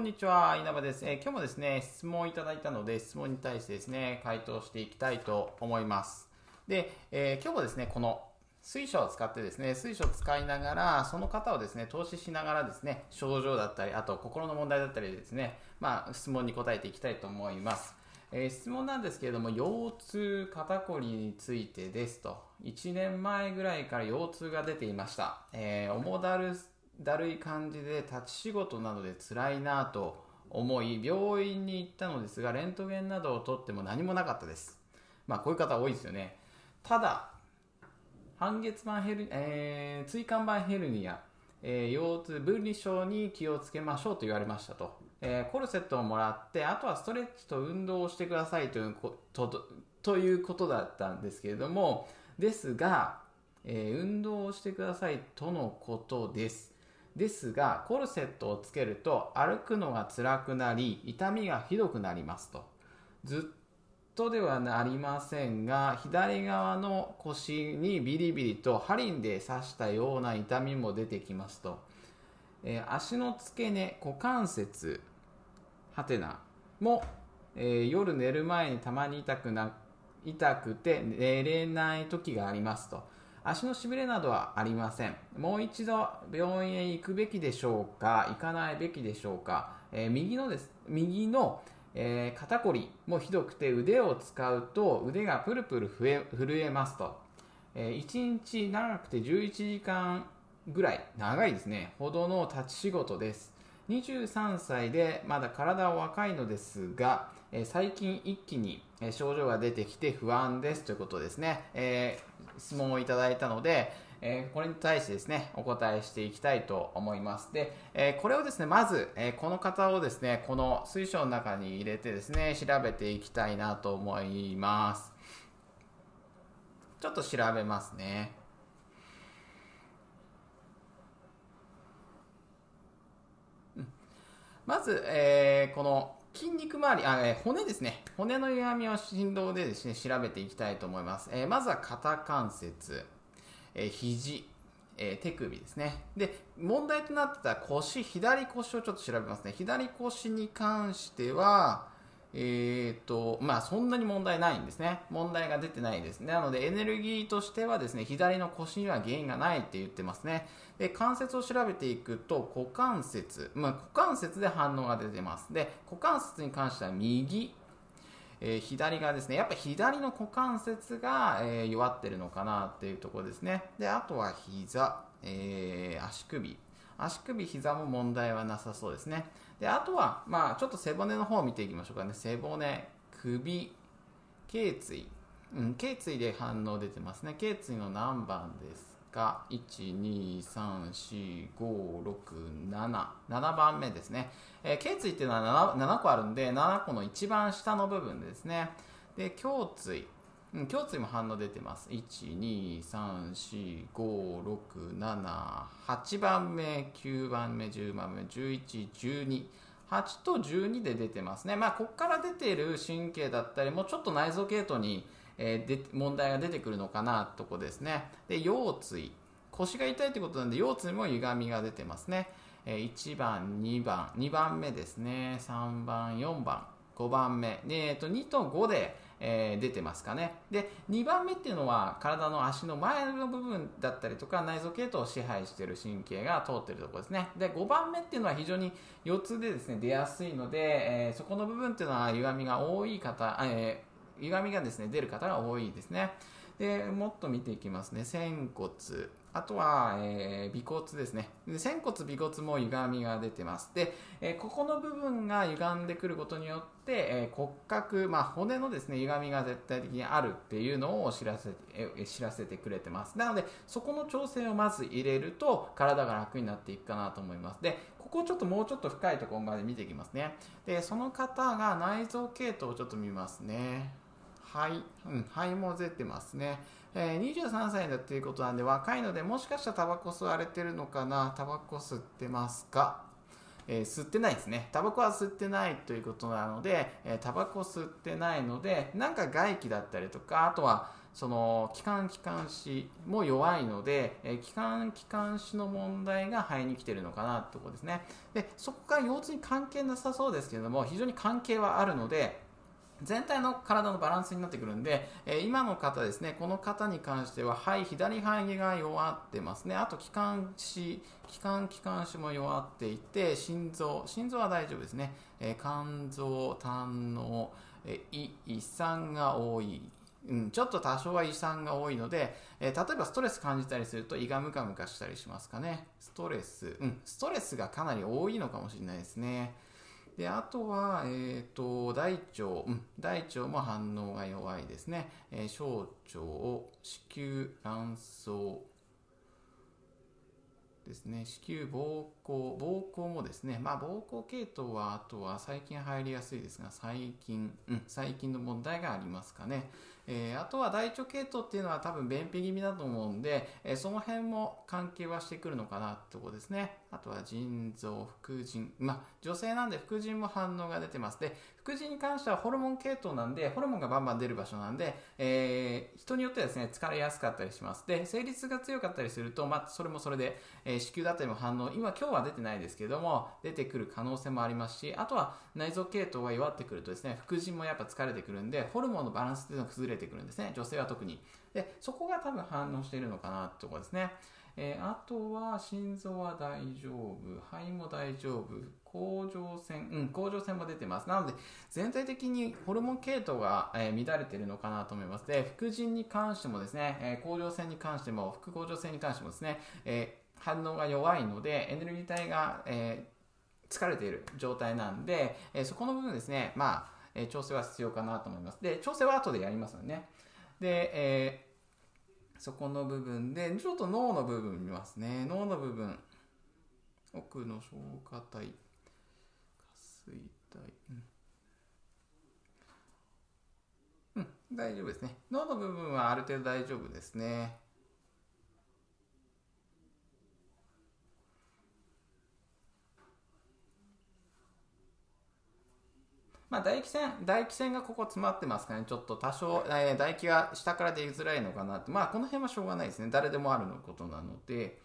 こんにちは。稲葉です。えー、今日もですね、質問をいただいたので、質問に対してですね、回答していきたいと思います。で、えー、今日もですね、この水晶を使ってですね、水晶を使いながら、その方をですね、投資しながらですね、症状だったり、あと心の問題だったりですね、まあ、質問に答えていきたいと思います。えー、質問なんですけれども、腰痛、肩こりについてですと、1年前ぐらいから腰痛が出ていました。えー、重だるだるい感じで立ち仕事などで辛いなと思い病院に行ったのですがレントゲンなどを取っても何もなかったです。まあこういう方多いですよね。ただ半月板ヘル、えー、椎間板ヘルニア、えー、腰痛分離症に気をつけましょうと言われましたと、えー、コルセットをもらってあとはストレッチと運動をしてくださいということということだったんですけれどもですが、え、運動をしてくださいとのことです。ですがコルセットをつけると歩くのが辛くなり痛みがひどくなりますと。ずっとではありませんが左側の腰にビリビリと針で刺したような痛みも出てきますと、えー、足の付け根股関節はてなも、えー、夜寝る前にたまに痛くな痛くて寝れない時がありますと。足のしびれなどはありません。もう一度病院へ行くべきでしょうか？行かないべきでしょうか、えー、右のです右の、えー、肩こりもひどくて腕を使うと腕がプルプル震えますと、えー、1日長くて11時間ぐらい長いですね。ほどの立ち仕事です。23歳でまだ体は若いのですが、え最近一気に症状が出てきて不安ですということですね、えー、質問をいただいたので、えー、これに対してですね、お答えしていきたいと思います。で、えー、これをですね、まず、えこの方をですね、この水晶の中に入れてですね、調べていきたいなと思います。ちょっと調べますね。まず、えー、この筋肉周り、あ、えー、骨ですね。骨の歪みを振動でですね、調べていきたいと思います。えー、まずは肩関節、えー、肘、えー、手首ですね。で、問題となってた腰、左腰をちょっと調べますね。左腰に関しては、えーとまあ、そんなに問題ないんですね。問題が出てないです。なので、エネルギーとしてはですね、左の腰には原因がないって言ってますね。で、関節を調べていくと、股関節、まあ、股関節で反応が出てます。で、股関節に関しては右、えー、左がですね、やっぱ左の股関節が、えー、弱ってるのかなっていうところですね。で、あとは膝、えー、足首。足首、膝も問題はなさそうですね。で、あとは、まあ、ちょっと背骨の方を見ていきましょうかね。背骨、首、頸椎。うん、頸椎で反応出てますね。頸椎の何番ですか ?1、2、3、4、5、6、7。7番目ですね。えー、頸椎っていうのは 7, 7個あるんで、7個の一番下の部分ですね。で、胸椎。うん、胸椎も反応出てます。1、2、3、4、5、6、7、8番目、9番目、10番目、11、12。8と12で出てますね。まあ、ここから出ている神経だったり、もうちょっと内臓系統に、えー、で問題が出てくるのかなとこですね。で、腰椎。腰が痛いってことなんで、腰椎も歪みが出てますね。えー、1番、2番、2番目ですね。3番、4番、5番目。で、えー、と2と5で、えー、出てますかね。で、2番目っていうのは体の足の前の部分だったりとか内臓系統を支配している神経が通ってるところですね。で、5番目っていうのは非常に腰痛でですね、出やすいので、えー、そこの部分っていうのは歪みが多い方、えー、歪みがですね、出る方が多いですね。で、もっと見ていきますね。仙骨。あとは、えー、尾骨ですね。で仙骨、尾骨も歪みが出てます。で、えー、ここの部分が歪んでくることによって、えー、骨格、まあ、骨のですね、歪みが絶対的にあるっていうのを知らせて、え知らせてくれてます。なので、そこの調整をまず入れると、体が楽になっていくかなと思います。で、ここをちょっともうちょっと深いところまで見ていきますね。で、その方が内臓系統をちょっと見ますね。肺、うん、肺も出てますね。えー、23歳だっていうことなんで若いのでもしかしたらタバコ吸われてるのかな？タバコ吸ってますか、えー、吸ってないですね。タバコは吸ってないということなので、えー、タバコ吸ってないので、なんか外気だったりとか、あとは、その気管気管支も弱いので、え気管気管支の問題が肺に来てるのかな？ってところですね。で、そこが腰痛に関係なさそうですけれども、非常に関係はあるので、全体の体のバランスになってくるんで、えー、今の方ですね、この方に関しては、肺、左肺が弱ってますね。あと、気管支、気管気管支も弱っていて、心臓、心臓は大丈夫ですね。えー、肝臓、胆の、えー、胃、胃酸が多い。うん、ちょっと多少は胃酸が多いので、えー、例えばストレス感じたりすると胃がムカムカしたりしますかね。ストレス、うん、ストレスがかなり多いのかもしれないですね。であとは、えーと、大腸、うん、大腸も反応が弱いですね、えー、小腸、子宮、卵巣ですね、子宮、膀胱、膀胱もですね、まあ、膀胱系統はあとは細菌入りやすいですが、細菌、うん、細菌の問題がありますかね。えー、あとは大腸系統っていうのは多分便秘気味だと思うんで、えー、その辺も関係はしてくるのかなってとこですね。あとは腎臓、副腎。まあ、女性なんで副腎も反応が出てます。で、副腎に関してはホルモン系統なんで、ホルモンがバンバン出る場所なんで、えー、人によってはですね、疲れやすかったりします。で、生理痛が強かったりすると、まあ、それもそれで、えー、子宮だったりも反応、今今日は出てないですけども、出てくる可能性もありますし、あとは内臓系統が弱ってくるとですね、副腎もやっぱ疲れてくるんで、ホルモンのバランスっていうのが崩れててくるんですね。女性は特に。で、そこが多分反応しているのかなってとこですね。えー、あとは心臓は大丈夫、肺も大丈夫、甲状腺、うん、甲状腺も出てます。なので、全体的にホルモン系統が、えー、乱れてるのかなと思います。で、副腎に関してもですね、えー、甲状腺に関しても、副甲状腺に関してもですね、え反応が弱いので、エネルギー体が、え疲れている状態なんで、えそこの部分ですね、まあ、え調整は必要かなと思います。で、調整は後でやりますよね。で、えそこの部分で、ちょっと脳の部分見ますね。脳の部分。奥の消化体、下垂体。うん。うん、大丈夫ですね。脳の部分はある程度大丈夫ですね。まあ、唾液腺、唾液腺がここ詰まってますかね。ちょっと多少、えー、唾液が下から出づらいのかなって。まあ、この辺はしょうがないですね。誰でもあるのことなので。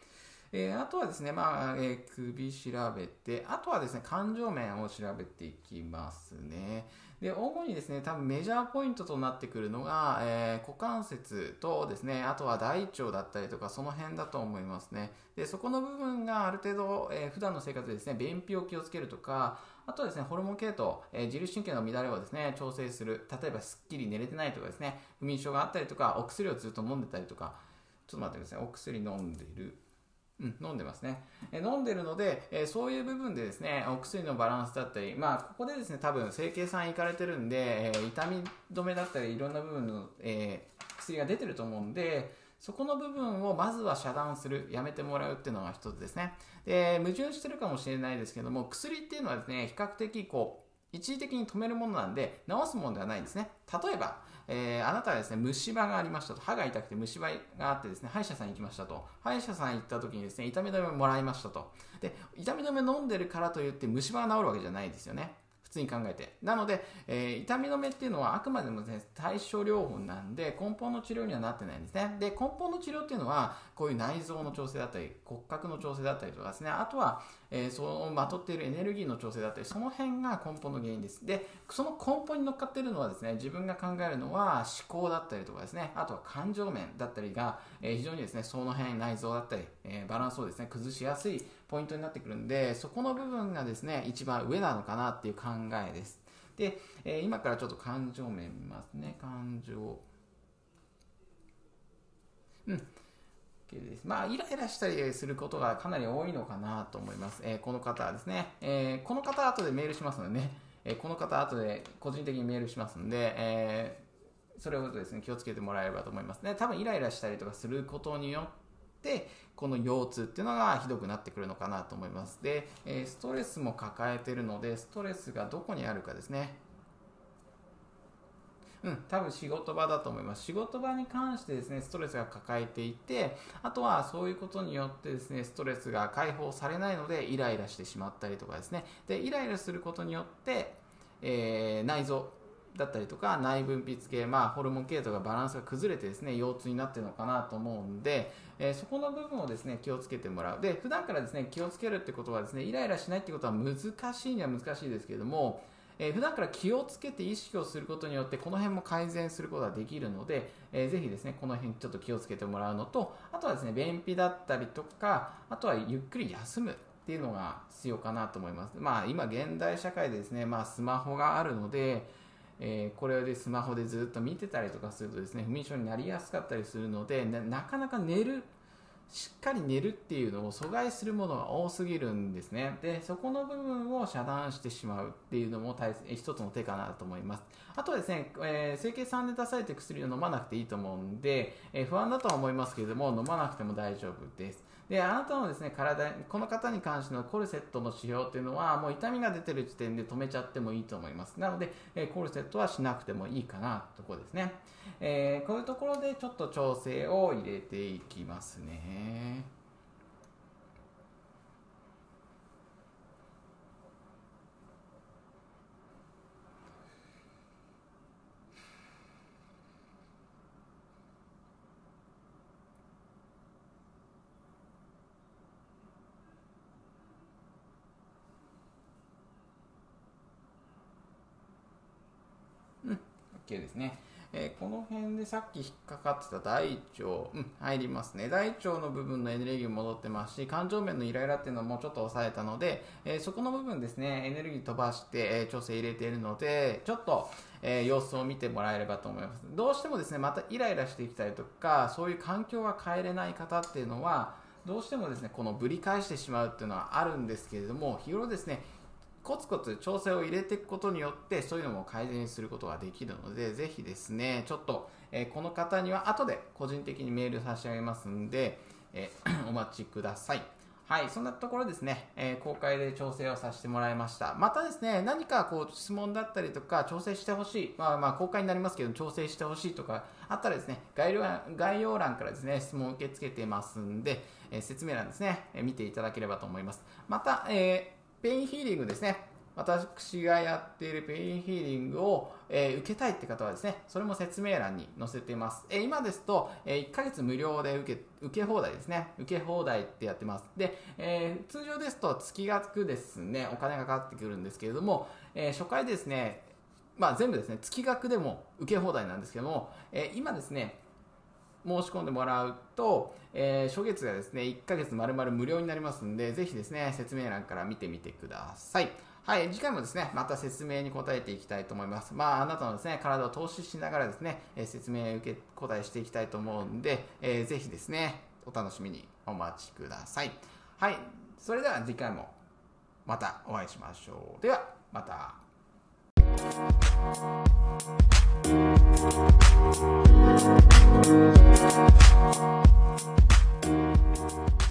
えー、あとはですね、まあ、えー、首調べて、あとはですね、感情面を調べていきますね。で、主にですね、多分メジャーポイントとなってくるのが、えー、股関節とですね、あとは大腸だったりとか、その辺だと思いますね。で、そこの部分がある程度、えー、普段の生活でですね、便秘を気をつけるとか、あとはですね、ホルモン系統、えー、自律神経の乱れをですね、調整する。例えば、すっきり寝れてないとかですね、不眠症があったりとか、お薬をずっと飲んでたりとか、ちょっと待ってください。お薬飲んでる。うん、飲んでますね。え飲んでるので、えそういう部分でですね、お薬のバランスだったり、まあ、ここでですね、多分、整形さん行かれてるんで、え痛み止めだったり、いろんな部分の、えー、薬が出てると思うんで、そこの部分をまずは遮断する、やめてもらうっていうのが一つですね。で、矛盾してるかもしれないですけども、薬っていうのはですね、比較的こう、一時的に止めるものなんで、治すものではないんですね。例えば、えー、あなたはですね、虫歯がありましたと。歯が痛くて虫歯があってですね、歯医者さん行きましたと。歯医者さん行った時にですね、痛み止めもらいましたと。で、痛み止め飲んでるからといって虫歯が治るわけじゃないですよね。通に考えて。なので、えー、痛み止めっていうのはあくまでもね、対症療法なんで、根本の治療にはなってないんですね。で、根本の治療っていうのは、こういう内臓の調整だったり、骨格の調整だったりとかですね、あとは、えー、そのまとっているエネルギーの調整だったり、その辺が根本の原因です。で、その根本に乗っかっているのはですね、自分が考えるのは思考だったりとかですね、あとは感情面だったりが、えー、非常にですね、その辺内臓だったり、えー、バランスをですね、崩しやすいポイントになってくるんで、そこの部分がですね、一番上なのかなっていう考えです。で、え今からちょっと感情面見ますね。感情。うん。です。まあ、イライラしたりすることがかなり多いのかなと思います。えー、この方はですね、えー、この方後でメールしますのでね、えー、この方後で個人的にメールしますので、えそれをですね、気をつけてもらえればと思いますね。多分イライラしたりとかすることによって、この腰痛っていうのがひどくなってくるのかなと思います。で、えストレスも抱えてるので、ストレスがどこにあるかですね。うん、多分仕事場だと思います。仕事場に関してですね、ストレスが抱えていて、あとはそういうことによってですね、ストレスが解放されないので、イライラしてしまったりとかですね。で、イライラすることによって、えー、内臓だったりとか内分泌系、まあ、ホルモン系統がバランスが崩れてですね腰痛になってるのかなと思うんで、えー、そこの部分をですね気をつけてもらうで普段からですね気をつけるってことはですねイライラしないってことは難しいには難しいですけれどもえー、普段から気をつけて意識をすることによってこの辺も改善することができるので、えー、ぜひですねこの辺ちょっと気をつけてもらうのとあとはですね便秘だったりとかあとはゆっくり休むっていうのが必要かなと思います。まあ今現代社会でですねまあスマホがあるのでえー、これでスマホでずっと見てたりとかするとですね不眠症になりやすかったりするのでなかなか寝るしっかり寝るっていうのを阻害するものが多すぎるんですね。で、そこの部分を遮断してしまうっていうのも大一つの手かなと思います。あとはですね、えー、整形さんで出されて薬を飲まなくていいと思うんで、えー、不安だとは思いますけれども、飲まなくても大丈夫です。で、あなたのですね、体、この方に関してのコルセットの指標というのは、もう痛みが出てる時点で止めちゃってもいいと思います。なので、えコルセットはしなくてもいいかなとこですね。えー、こういうところでちょっと調整を入れていきますね。OK ですね。えー、この辺でさっき引っかかってた大腸、うん、入りますね。大腸の部分のエネルギー戻ってますし、感情面のイライラっていうのもちょっと抑えたので、えー、そこの部分ですね、エネルギー飛ばして、えー、調整入れているので、ちょっと、え様子を見てもらえればと思います。どうしてもですね、またイライラしてきたりとか、そういう環境が変えれない方っていうのは、どうしてもですね、このぶり返してしまうっていうのはあるんですけれども、日頃ですね、コツコツ調整を入れていくことによってそういうのも改善することができるのでぜひですねちょっと、えー、この方には後で個人的にメール差し上げますんで、えー、お待ちくださいはい、そんなところですね、えー、公開で調整をさせてもらいました。またですね、何かこう質問だったりとか、調整してほしい、まあまあ公開になりますけど、調整してほしいとかあったらですね、概要欄概要欄からですね、質問を受け付けてますんで、え、説明欄ですね、え、見ていただければと思います。また、えーペインヒーリングですね。私がやっているペインヒーリングを、えー、受けたいって方はですね、それも説明欄に載せています。えー、今ですと、えー、1ヶ月無料で受け、受け放題ですね。受け放題ってやってます。で、え通常ですと月額ですね、お金がかかってくるんですけれども、え初回ですね、まあ全部ですね、月額でも受け放題なんですけども、え今ですね、申し込んでもらうと、えー、初月がですね、1ヶ月丸々無料になりますんで、ぜひですね、説明欄から見てみてください。はい、次回もですね、また説明に答えていきたいと思います。まあ、あなたのですね、体を投資しながらですね、え説明受け答えしていきたいと思うんで、えー、ぜひですね、お楽しみにお待ちください。はい、それでは次回もまたお会いしましょう。では、また。Thank you.